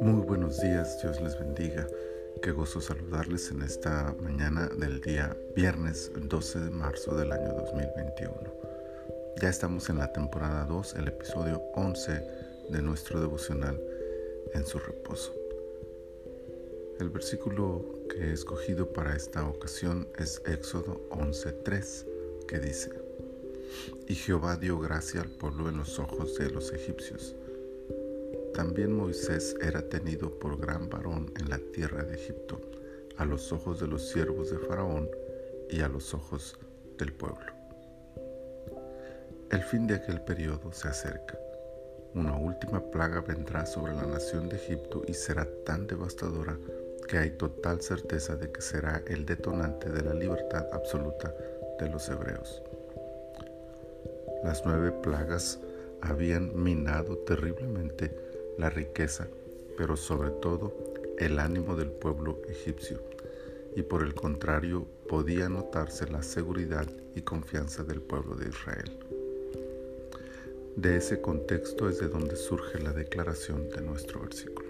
Muy buenos días, Dios les bendiga. Qué gozo saludarles en esta mañana del día viernes 12 de marzo del año 2021. Ya estamos en la temporada 2, el episodio 11 de nuestro devocional en su reposo. El versículo que he escogido para esta ocasión es Éxodo 11:3, que dice, Y Jehová dio gracia al pueblo en los ojos de los egipcios también Moisés era tenido por gran varón en la tierra de Egipto, a los ojos de los siervos de Faraón y a los ojos del pueblo. El fin de aquel periodo se acerca. Una última plaga vendrá sobre la nación de Egipto y será tan devastadora que hay total certeza de que será el detonante de la libertad absoluta de los hebreos. Las nueve plagas habían minado terriblemente la riqueza, pero sobre todo el ánimo del pueblo egipcio, y por el contrario podía notarse la seguridad y confianza del pueblo de Israel. De ese contexto es de donde surge la declaración de nuestro versículo.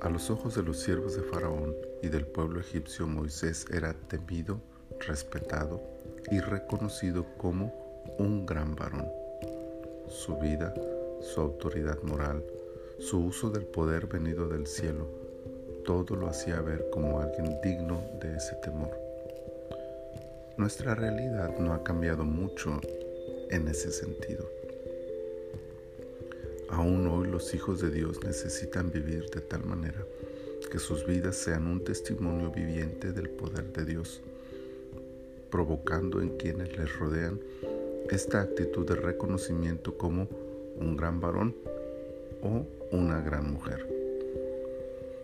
A los ojos de los siervos de Faraón y del pueblo egipcio, Moisés era temido, respetado y reconocido como un gran varón. Su vida su autoridad moral, su uso del poder venido del cielo, todo lo hacía ver como alguien digno de ese temor. Nuestra realidad no ha cambiado mucho en ese sentido. Aún hoy los hijos de Dios necesitan vivir de tal manera que sus vidas sean un testimonio viviente del poder de Dios, provocando en quienes les rodean esta actitud de reconocimiento como un gran varón o una gran mujer.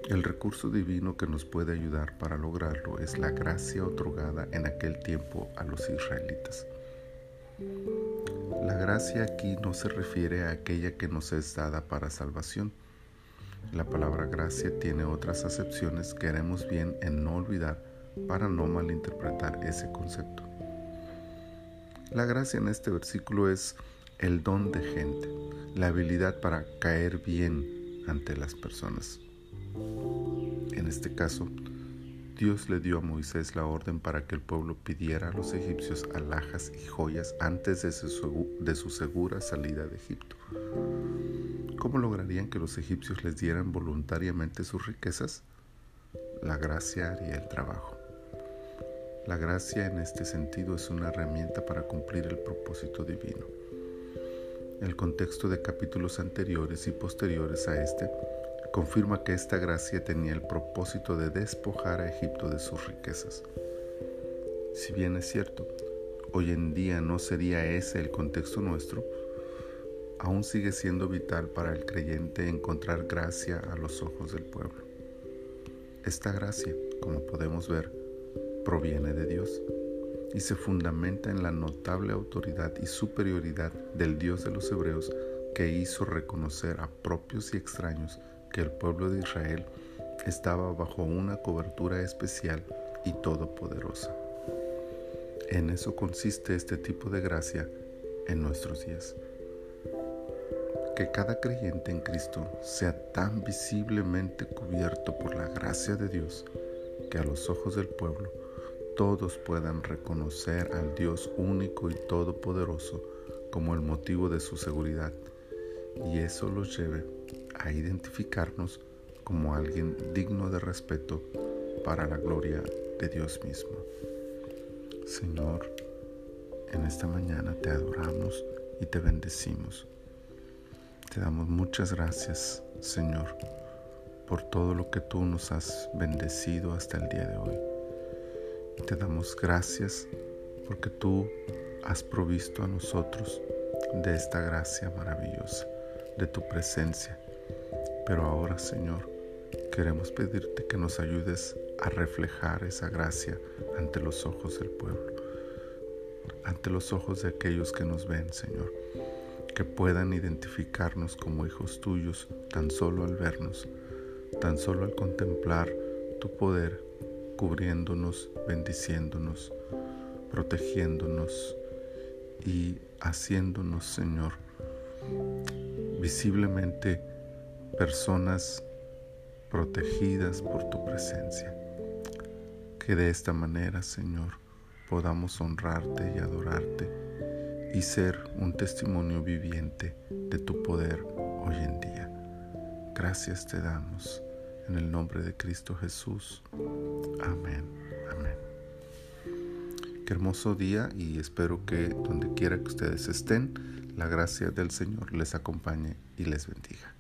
El recurso divino que nos puede ayudar para lograrlo es la gracia otorgada en aquel tiempo a los israelitas. La gracia aquí no se refiere a aquella que nos es dada para salvación. La palabra gracia tiene otras acepciones que haremos bien en no olvidar para no malinterpretar ese concepto. La gracia en este versículo es el don de gente, la habilidad para caer bien ante las personas. En este caso, Dios le dio a Moisés la orden para que el pueblo pidiera a los egipcios alhajas y joyas antes de su, segura salida de Egipto. ¿Cómo lograrían que los egipcios les dieran voluntariamente sus riquezas? La gracia haría el trabajo. La gracia en este sentido es una herramienta para cumplir el propósito divino. El contexto de capítulos anteriores y posteriores a este confirma que esta gracia tenía el propósito de despojar a Egipto de sus riquezas. Si bien es cierto, hoy en día no sería ese el contexto nuestro, aún sigue siendo vital para el creyente encontrar gracia a los ojos del pueblo. Esta gracia, como podemos ver, proviene de Dios y se fundamenta en la notable autoridad y superioridad del Dios de los hebreos que hizo reconocer a propios y extraños que el pueblo de Israel estaba bajo una cobertura especial y todopoderosa. En eso consiste este tipo de gracia en nuestros días. Que cada creyente en Cristo sea tan visiblemente cubierto por la gracia de Dios que a los ojos del pueblo todos puedan reconocer al Dios único y todopoderoso como el motivo de su seguridad y eso los lleve a identificarnos como alguien digno de respeto para la gloria de Dios mismo. Señor, en esta mañana te adoramos y te bendecimos. Te damos muchas gracias, Señor, por todo lo que tú nos has bendecido hasta el día de hoy. Te damos gracias porque tú has provisto a nosotros de esta gracia maravillosa, de tu presencia. Pero ahora, Señor, queremos pedirte que nos ayudes a reflejar esa gracia ante los ojos del pueblo, ante los ojos de aquellos que nos ven, Señor, que puedan identificarnos como hijos tuyos tan solo al vernos, tan solo al contemplar tu poder cubriéndonos, bendiciéndonos, protegiéndonos y haciéndonos, Señor, visiblemente personas protegidas por tu presencia. Que de esta manera, Señor, podamos honrarte y adorarte y ser un testimonio viviente de tu poder hoy en día. Gracias te damos en el nombre de Cristo Jesús. Amén. Amén. Qué hermoso día y espero que donde quiera que ustedes estén, la gracia del Señor les acompañe y les bendiga.